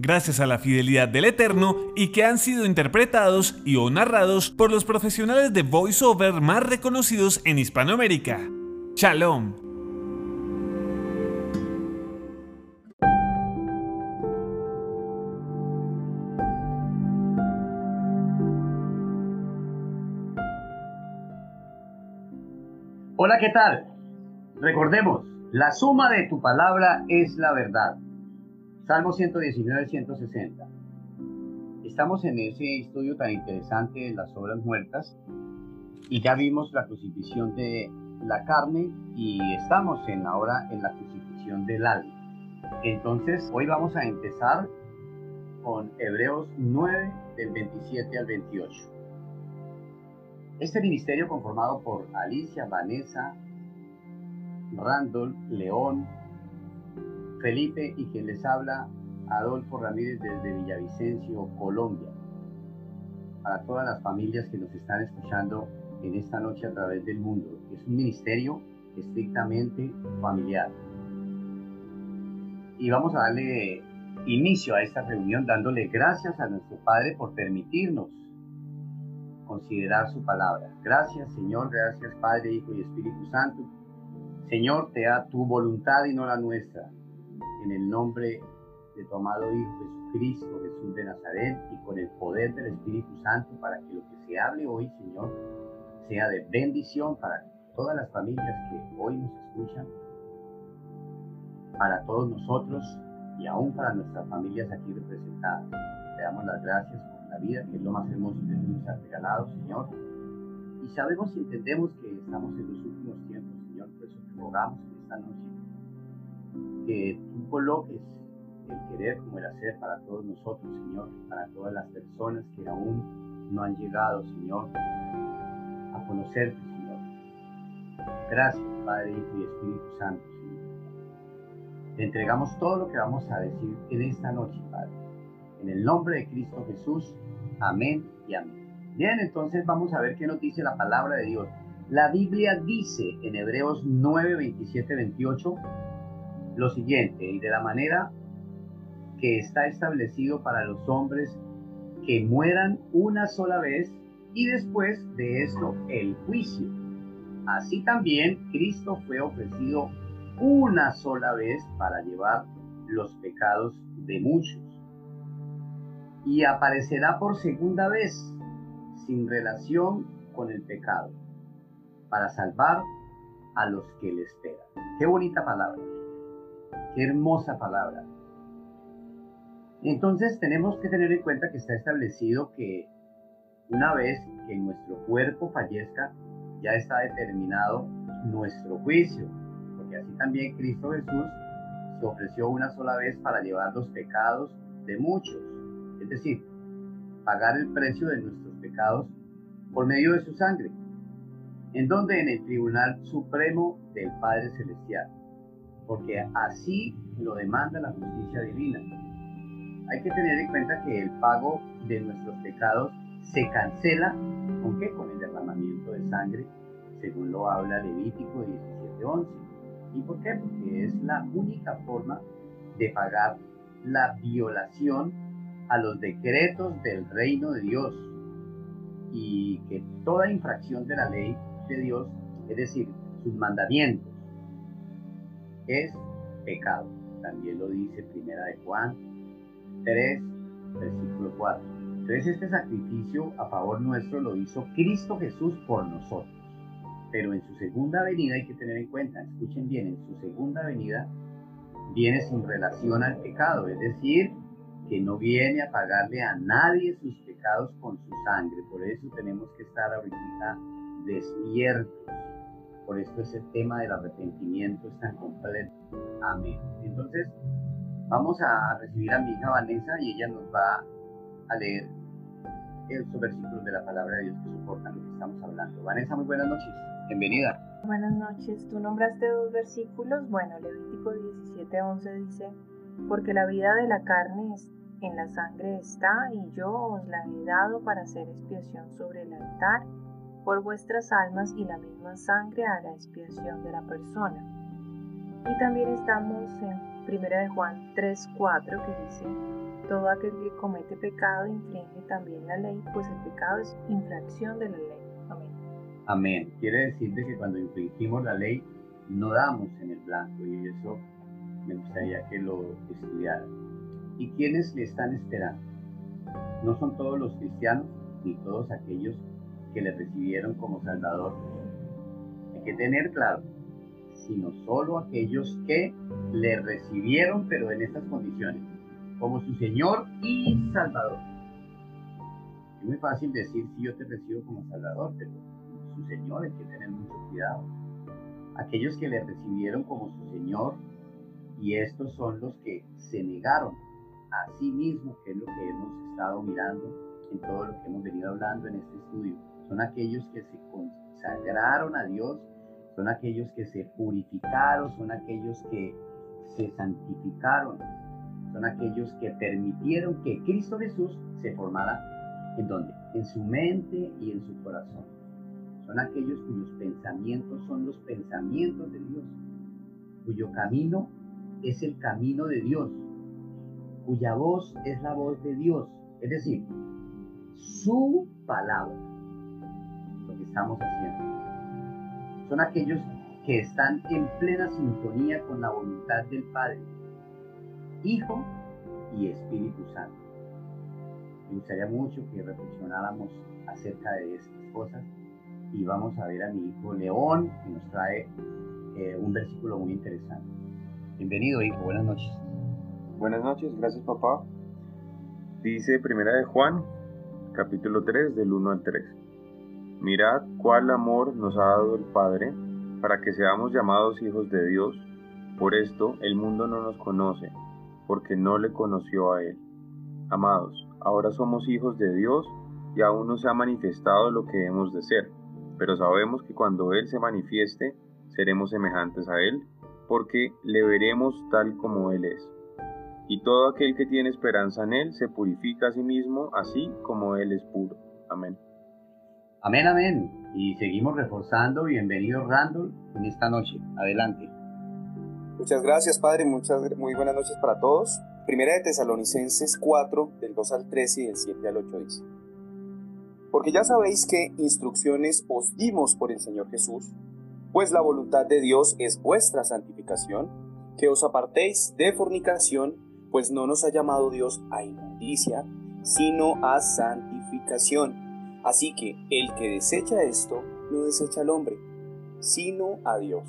gracias a la fidelidad del Eterno y que han sido interpretados y o narrados por los profesionales de voiceover más reconocidos en Hispanoamérica. Shalom. Hola, ¿qué tal? Recordemos, la suma de tu palabra es la verdad. Salmo 119, 160. Estamos en ese estudio tan interesante de las obras muertas y ya vimos la crucifixión de la carne y estamos ahora en la crucifixión del alma. Entonces, hoy vamos a empezar con Hebreos 9 del 27 al 28. Este ministerio conformado por Alicia, Vanessa, Randall, León, Felipe y quien les habla, Adolfo Ramírez desde Villavicencio, Colombia. Para todas las familias que nos están escuchando en esta noche a través del mundo. Es un ministerio estrictamente familiar. Y vamos a darle inicio a esta reunión dándole gracias a nuestro Padre por permitirnos considerar su palabra. Gracias Señor, gracias Padre, Hijo y Espíritu Santo. Señor, te da tu voluntad y no la nuestra en el nombre de tu amado Hijo Jesucristo, Jesús de Nazaret, y con el poder del Espíritu Santo, para que lo que se hable hoy, Señor, sea de bendición para todas las familias que hoy nos escuchan, para todos nosotros y aún para nuestras familias aquí representadas. Te damos las gracias por la vida, que es lo más hermoso que nos ha regalado, Señor. Y sabemos y entendemos que estamos en los últimos tiempos, Señor, por eso te rogamos en esta noche que tú coloques el querer como el hacer para todos nosotros, Señor, para todas las personas que aún no han llegado, Señor, a conocerte, Señor. Gracias, Padre, Hijo y Espíritu Santo, Señor. Te entregamos todo lo que vamos a decir en esta noche, Padre. En el nombre de Cristo Jesús, amén y amén. Bien, entonces vamos a ver qué nos dice la palabra de Dios. La Biblia dice en Hebreos 9, 27, 28, lo siguiente, y de la manera que está establecido para los hombres que mueran una sola vez y después de esto el juicio. Así también Cristo fue ofrecido una sola vez para llevar los pecados de muchos. Y aparecerá por segunda vez sin relación con el pecado, para salvar a los que le esperan. Qué bonita palabra. Qué hermosa palabra. Entonces tenemos que tener en cuenta que está establecido que una vez que nuestro cuerpo fallezca, ya está determinado nuestro juicio, porque así también Cristo Jesús se ofreció una sola vez para llevar los pecados de muchos, es decir, pagar el precio de nuestros pecados por medio de su sangre, en donde en el Tribunal Supremo del Padre Celestial porque así lo demanda la justicia divina. Hay que tener en cuenta que el pago de nuestros pecados se cancela ¿con qué? Con el derramamiento de sangre, según lo habla Levítico 17:11. ¿Y por qué? Porque es la única forma de pagar la violación a los decretos del reino de Dios y que toda infracción de la ley de Dios, es decir, sus mandamientos, es pecado. También lo dice Primera de Juan 3, versículo 4. Entonces este sacrificio a favor nuestro lo hizo Cristo Jesús por nosotros. pero en su segunda venida hay que tener en cuenta, escuchen bien, en su segunda venida viene sin relación al pecado, es decir, que no viene a pagarle a nadie sus pecados con su sangre. Por eso tenemos que estar ahorita despiertos. Por esto ese tema del arrepentimiento es tan completo. Amén. Entonces, vamos a recibir a mi hija Vanessa y ella nos va a leer estos versículos de la palabra de Dios que soportan lo que estamos hablando. Vanessa, muy buenas noches. Bienvenida. Buenas noches. Tú nombraste dos versículos. Bueno, Levítico 17:11 dice, porque la vida de la carne es en la sangre está, y yo os la he dado para hacer expiación sobre el altar por vuestras almas, y la misma sangre hará expiación de la persona. Y también estamos en 1 de Juan 3:4 que dice, todo aquel que comete pecado infringe también la ley, pues el pecado es infracción de la ley. Amén. Amén. Quiere decir que cuando infringimos la ley no damos en el blanco y eso me gustaría que lo estudiaran. ¿Y quiénes le están esperando? No son todos los cristianos ni todos aquellos que le recibieron como Salvador. Hay que tener claro, sino solo aquellos que le recibieron, pero en estas condiciones, como su Señor y Salvador. Es muy fácil decir si yo te recibo como Salvador, pero su Señor hay que tener mucho cuidado. Aquellos que le recibieron como su Señor, y estos son los que se negaron a sí mismo, que es lo que hemos estado mirando en todo lo que hemos venido hablando en este estudio. Son aquellos que se consagraron a Dios, son aquellos que se purificaron, son aquellos que se santificaron, son aquellos que permitieron que Cristo Jesús se formara en donde? En su mente y en su corazón. Son aquellos cuyos pensamientos son los pensamientos de Dios, cuyo camino es el camino de Dios, cuya voz es la voz de Dios, es decir, su palabra, estamos haciendo. Son aquellos que están en plena sintonía con la voluntad del Padre, Hijo y Espíritu Santo. Me gustaría mucho que reflexionáramos acerca de estas cosas y vamos a ver a mi hijo León que nos trae eh, un versículo muy interesante. Bienvenido hijo, buenas noches. Buenas noches, gracias papá. Dice Primera de Juan, capítulo 3, del 1 al 3. Mirad cuál amor nos ha dado el Padre para que seamos llamados hijos de Dios. Por esto el mundo no nos conoce, porque no le conoció a Él. Amados, ahora somos hijos de Dios y aún no se ha manifestado lo que hemos de ser, pero sabemos que cuando Él se manifieste, seremos semejantes a Él, porque le veremos tal como Él es y todo aquel que tiene esperanza en Él se purifica a sí mismo, así como Él es puro. Amén. Amén, amén. Y seguimos reforzando. Bienvenido, Randall, en esta noche. Adelante. Muchas gracias, Padre. Muchas, muy buenas noches para todos. Primera de Tesalonicenses 4, del 2 al 13 y del 7 al 8 dice. Porque ya sabéis qué instrucciones os dimos por el Señor Jesús, pues la voluntad de Dios es vuestra santificación, que os apartéis de fornicación, pues no nos ha llamado Dios a inmundicia, sino a santificación. Así que el que desecha esto, no desecha al hombre, sino a Dios,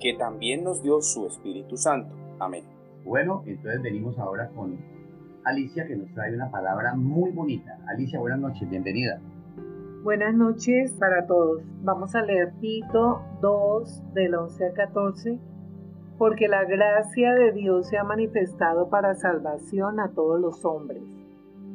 que también nos dio su Espíritu Santo. Amén. Bueno, entonces venimos ahora con Alicia, que nos trae una palabra muy bonita. Alicia, buenas noches, bienvenida. Buenas noches para todos. Vamos a leer Tito 2 del 11 al 14 porque la gracia de Dios se ha manifestado para salvación a todos los hombres,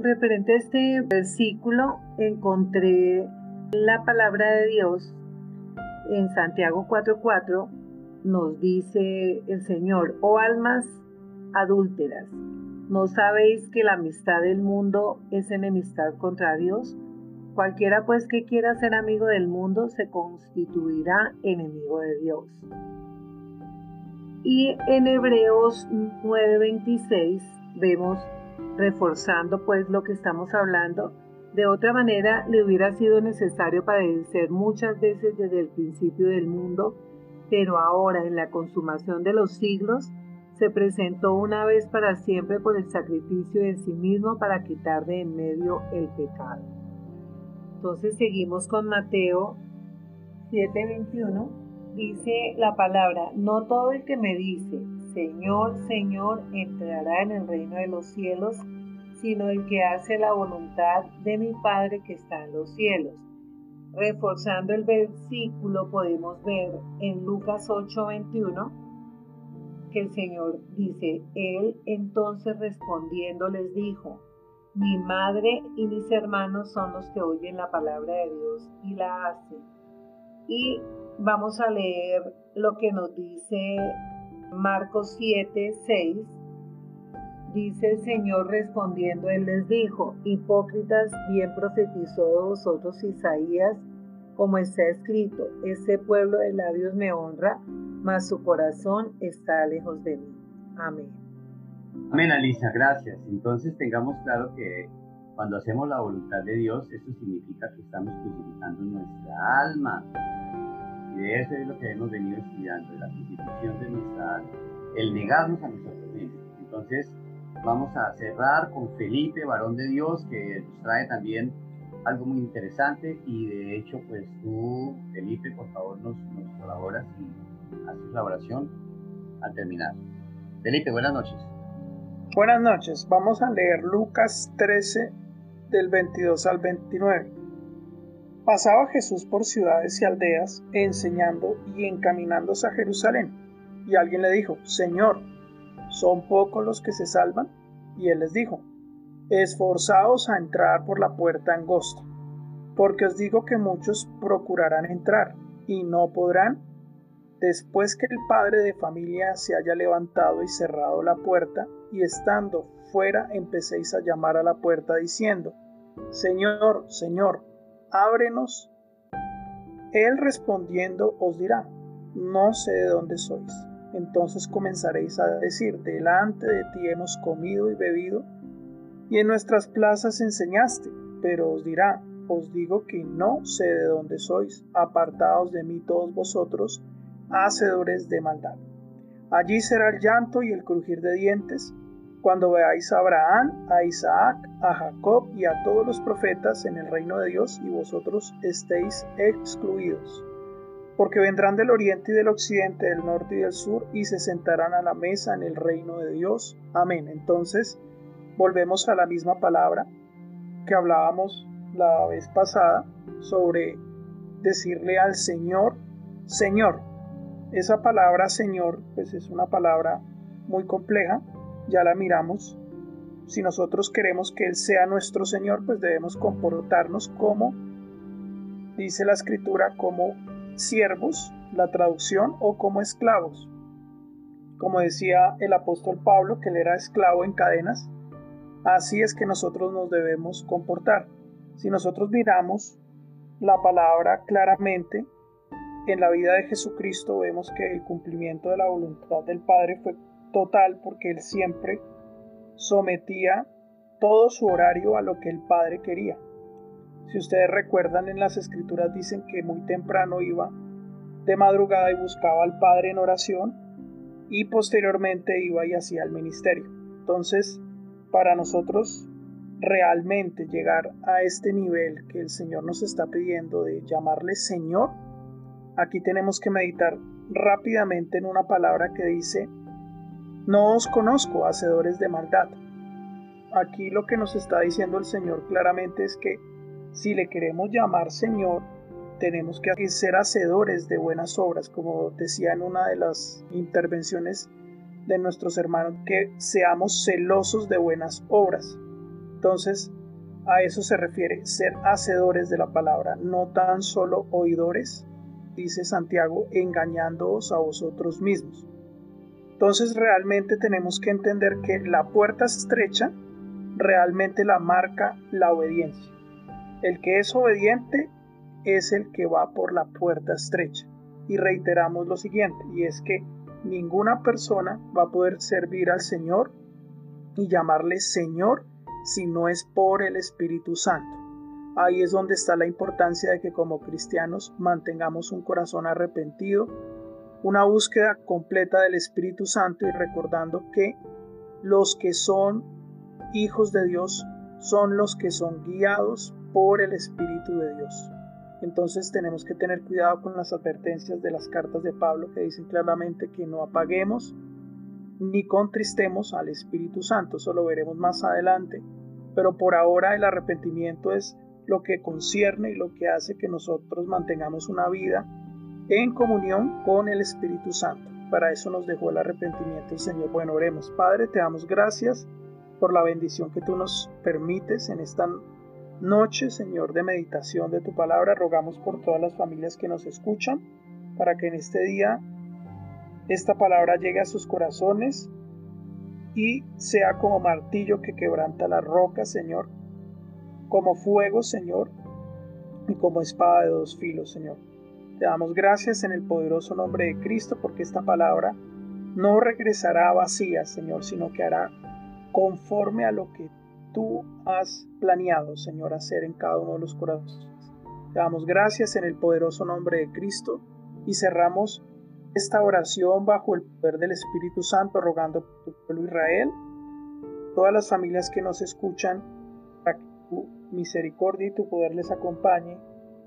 Referente a este versículo, encontré la palabra de Dios en Santiago 4:4, nos dice el Señor, oh almas adúlteras, ¿no sabéis que la amistad del mundo es enemistad contra Dios? Cualquiera pues que quiera ser amigo del mundo se constituirá enemigo de Dios. Y en Hebreos 9:26 vemos, reforzando pues lo que estamos hablando, de otra manera le hubiera sido necesario padecer muchas veces desde el principio del mundo, pero ahora en la consumación de los siglos se presentó una vez para siempre por el sacrificio de sí mismo para quitar de en medio el pecado. Entonces seguimos con Mateo 7:21. Dice la palabra, no todo el que me dice, Señor, Señor, entrará en el reino de los cielos, sino el que hace la voluntad de mi Padre que está en los cielos. Reforzando el versículo podemos ver en Lucas 8:21 que el Señor dice, Él entonces respondiendo les dijo, mi madre y mis hermanos son los que oyen la palabra de Dios y la hacen. Y vamos a leer lo que nos dice Marcos 7, 6. Dice el Señor respondiendo, Él les dijo, hipócritas, bien profetizó de vosotros Isaías, como está escrito, ese pueblo de labios me honra, mas su corazón está lejos de mí. Amén. Amén, Alicia, gracias. Entonces tengamos claro que cuando hacemos la voluntad de Dios, eso significa que estamos crucificando nuestra alma. De eso es lo que hemos venido estudiando, la crucifixión de nuestra alma, el negarnos a nosotros mismos. Entonces, vamos a cerrar con Felipe, varón de Dios, que nos trae también algo muy interesante y de hecho, pues tú, Felipe, por favor nos, nos colaboras y Así la oración al terminar. Felipe, buenas noches. Buenas noches. Vamos a leer Lucas 13 del 22 al 29. Pasaba Jesús por ciudades y aldeas, enseñando y encaminándose a Jerusalén. Y alguien le dijo, Señor, ¿son pocos los que se salvan? Y él les dijo, Esforzaos a entrar por la puerta angosta, porque os digo que muchos procurarán entrar y no podrán Después que el padre de familia se haya levantado y cerrado la puerta, y estando fuera empecéis a llamar a la puerta diciendo, Señor, Señor, ábrenos. Él respondiendo os dirá, no sé de dónde sois. Entonces comenzaréis a decir, delante de ti hemos comido y bebido, y en nuestras plazas enseñaste, pero os dirá, os digo que no sé de dónde sois, apartaos de mí todos vosotros, hacedores de maldad. Allí será el llanto y el crujir de dientes, cuando veáis a Abraham, a Isaac, a Jacob y a todos los profetas en el reino de Dios y vosotros estéis excluidos. Porque vendrán del oriente y del occidente, del norte y del sur, y se sentarán a la mesa en el reino de Dios. Amén. Entonces, volvemos a la misma palabra que hablábamos la vez pasada sobre decirle al Señor, Señor, esa palabra Señor, pues es una palabra muy compleja, ya la miramos. Si nosotros queremos que Él sea nuestro Señor, pues debemos comportarnos como, dice la escritura, como siervos, la traducción, o como esclavos. Como decía el apóstol Pablo, que él era esclavo en cadenas, así es que nosotros nos debemos comportar. Si nosotros miramos la palabra claramente, en la vida de Jesucristo vemos que el cumplimiento de la voluntad del Padre fue total porque Él siempre sometía todo su horario a lo que el Padre quería. Si ustedes recuerdan en las escrituras dicen que muy temprano iba de madrugada y buscaba al Padre en oración y posteriormente iba y hacía el ministerio. Entonces, para nosotros realmente llegar a este nivel que el Señor nos está pidiendo de llamarle Señor, Aquí tenemos que meditar rápidamente en una palabra que dice, no os conozco, hacedores de maldad. Aquí lo que nos está diciendo el Señor claramente es que si le queremos llamar Señor, tenemos que ser hacedores de buenas obras, como decía en una de las intervenciones de nuestros hermanos, que seamos celosos de buenas obras. Entonces, a eso se refiere ser hacedores de la palabra, no tan solo oidores, dice Santiago, engañándoos a vosotros mismos. Entonces realmente tenemos que entender que la puerta estrecha realmente la marca la obediencia. El que es obediente es el que va por la puerta estrecha. Y reiteramos lo siguiente, y es que ninguna persona va a poder servir al Señor y llamarle Señor si no es por el Espíritu Santo. Ahí es donde está la importancia de que como cristianos mantengamos un corazón arrepentido, una búsqueda completa del Espíritu Santo y recordando que los que son hijos de Dios son los que son guiados por el Espíritu de Dios. Entonces tenemos que tener cuidado con las advertencias de las cartas de Pablo que dicen claramente que no apaguemos ni contristemos al Espíritu Santo. Eso lo veremos más adelante. Pero por ahora el arrepentimiento es lo que concierne y lo que hace que nosotros mantengamos una vida en comunión con el Espíritu Santo. Para eso nos dejó el arrepentimiento el Señor. Bueno, oremos. Padre, te damos gracias por la bendición que tú nos permites en esta noche, Señor, de meditación de tu palabra. Rogamos por todas las familias que nos escuchan, para que en este día esta palabra llegue a sus corazones y sea como martillo que quebranta la roca, Señor, como fuego, Señor, y como espada de dos filos, Señor. Te damos gracias en el poderoso nombre de Cristo porque esta palabra no regresará vacía, Señor, sino que hará conforme a lo que tú has planeado, Señor, hacer en cada uno de los corazones. Te damos gracias en el poderoso nombre de Cristo y cerramos esta oración bajo el poder del Espíritu Santo, rogando por tu pueblo Israel, todas las familias que nos escuchan, para que tu misericordia y tu poder les acompañe.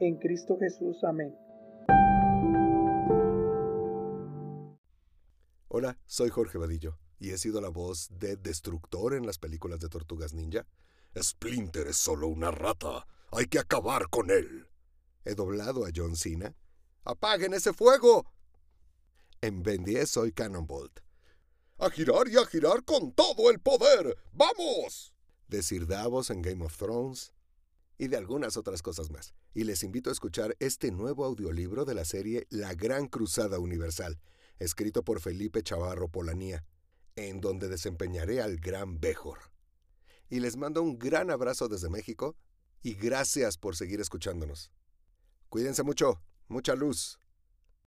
En Cristo Jesús. Amén. Hola, soy Jorge Vadillo y he sido la voz de Destructor en las películas de Tortugas Ninja. Splinter es solo una rata. Hay que acabar con él. He doblado a John Cena. ¡Apaguen ese fuego! En Ben 10 soy Cannonbolt. ¡A girar y a girar con todo el poder! ¡Vamos! De Sir Davos en Game of Thrones y de algunas otras cosas más. Y les invito a escuchar este nuevo audiolibro de la serie La Gran Cruzada Universal, escrito por Felipe Chavarro Polanía, en donde desempeñaré al Gran Bejor. Y les mando un gran abrazo desde México y gracias por seguir escuchándonos. Cuídense mucho, mucha luz.